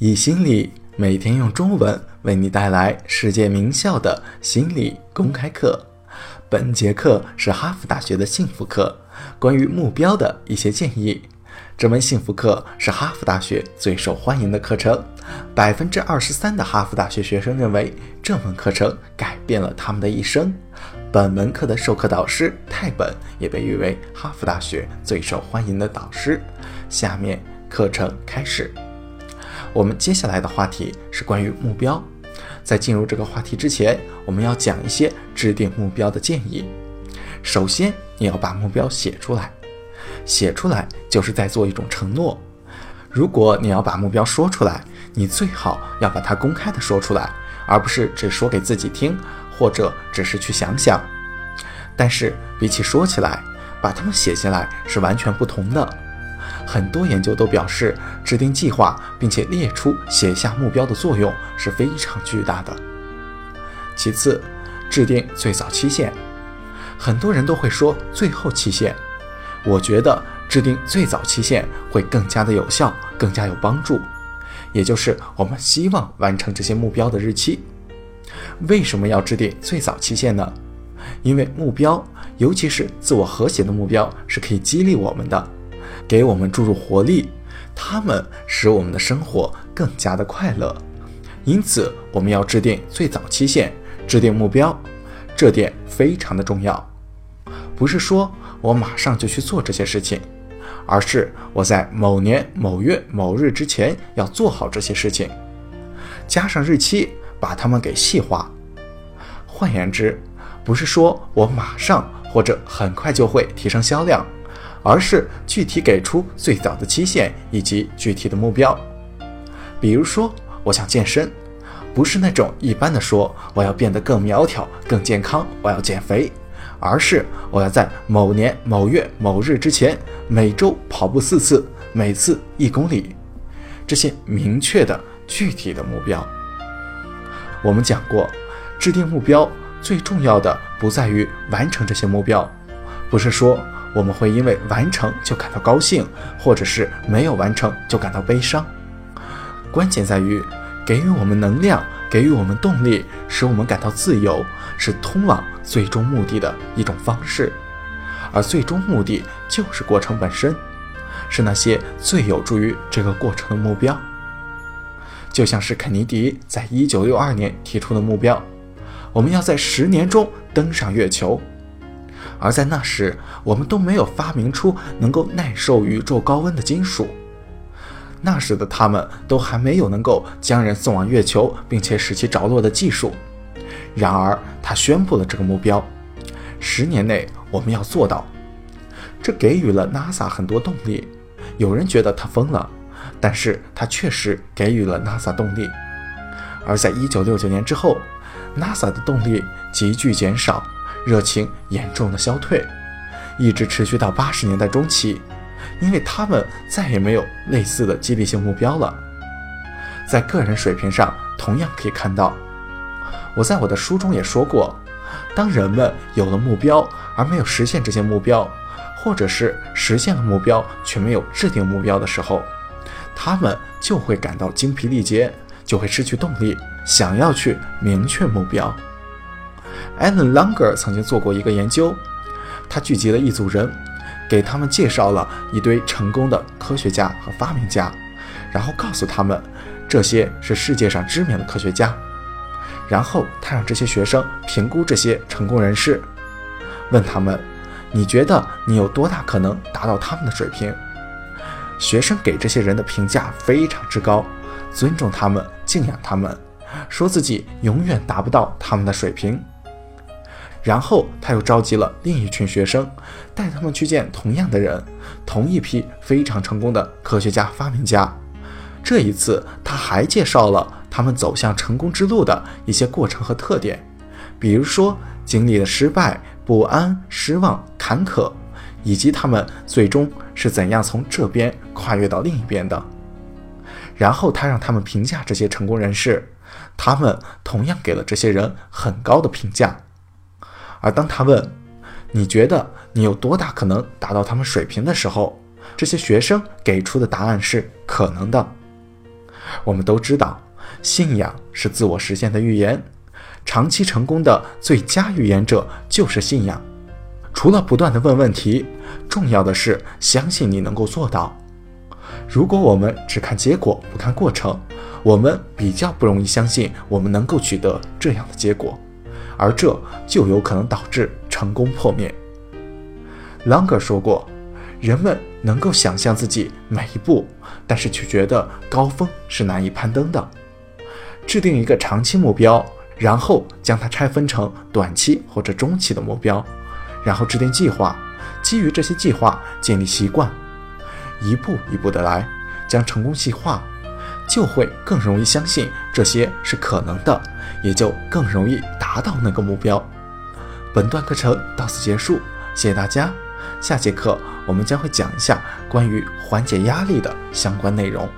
以心理每天用中文为你带来世界名校的心理公开课。本节课是哈佛大学的幸福课，关于目标的一些建议。这门幸福课是哈佛大学最受欢迎的课程，百分之二十三的哈佛大学学生认为这门课程改变了他们的一生。本门课的授课导师泰本也被誉为哈佛大学最受欢迎的导师。下面课程开始。我们接下来的话题是关于目标。在进入这个话题之前，我们要讲一些制定目标的建议。首先，你要把目标写出来，写出来就是在做一种承诺。如果你要把目标说出来，你最好要把它公开的说出来，而不是只说给自己听，或者只是去想想。但是，比起说起来，把它们写下来是完全不同的。很多研究都表示，制定计划并且列出、写下目标的作用是非常巨大的。其次，制定最早期限。很多人都会说最后期限，我觉得制定最早期限会更加的有效，更加有帮助。也就是我们希望完成这些目标的日期。为什么要制定最早期限呢？因为目标，尤其是自我和谐的目标，是可以激励我们的。给我们注入活力，它们使我们的生活更加的快乐。因此，我们要制定最早期限，制定目标，这点非常的重要。不是说我马上就去做这些事情，而是我在某年某月某日之前要做好这些事情，加上日期，把它们给细化。换言之，不是说我马上或者很快就会提升销量。而是具体给出最早的期限以及具体的目标。比如说，我想健身，不是那种一般的说我要变得更苗条、更健康，我要减肥，而是我要在某年某月某日之前每周跑步四次，每次一公里。这些明确的具体的目标。我们讲过，制定目标最重要的不在于完成这些目标，不是说。我们会因为完成就感到高兴，或者是没有完成就感到悲伤。关键在于给予我们能量，给予我们动力，使我们感到自由，是通往最终目的的一种方式。而最终目的就是过程本身，是那些最有助于这个过程的目标。就像是肯尼迪在一九六二年提出的目标：我们要在十年中登上月球。而在那时，我们都没有发明出能够耐受宇宙高温的金属。那时的他们都还没有能够将人送往月球，并且使其着陆的技术。然而，他宣布了这个目标：十年内我们要做到。这给予了 NASA 很多动力。有人觉得他疯了，但是他确实给予了 NASA 动力。而在1969年之后，NASA 的动力急剧减少。热情严重的消退，一直持续到八十年代中期，因为他们再也没有类似的激励性目标了。在个人水平上，同样可以看到，我在我的书中也说过，当人们有了目标而没有实现这些目标，或者是实现了目标却没有制定目标的时候，他们就会感到精疲力竭，就会失去动力，想要去明确目标。Alan Langer 曾经做过一个研究，他聚集了一组人，给他们介绍了一堆成功的科学家和发明家，然后告诉他们这些是世界上知名的科学家。然后他让这些学生评估这些成功人士，问他们：“你觉得你有多大可能达到他们的水平？”学生给这些人的评价非常之高，尊重他们，敬仰他们，说自己永远达不到他们的水平。然后他又召集了另一群学生，带他们去见同样的人，同一批非常成功的科学家、发明家。这一次，他还介绍了他们走向成功之路的一些过程和特点，比如说经历了失败、不安、失望、坎坷，以及他们最终是怎样从这边跨越到另一边的。然后他让他们评价这些成功人士，他们同样给了这些人很高的评价。而当他问你觉得你有多大可能达到他们水平的时候，这些学生给出的答案是可能的。我们都知道，信仰是自我实现的预言，长期成功的最佳预言者就是信仰。除了不断的问问题，重要的是相信你能够做到。如果我们只看结果不看过程，我们比较不容易相信我们能够取得这样的结果，而这就有可能导致成功破灭。朗格说过，人们能够想象自己每一步，但是却觉得高峰是难以攀登的。制定一个长期目标，然后将它拆分成短期或者中期的目标，然后制定计划，基于这些计划建立习惯，一步一步的来，将成功细化，就会更容易相信这些是可能的，也就更容易达到那个目标。本段课程到此结束，谢谢大家。下节课我们将会讲一下关于缓解压力的相关内容。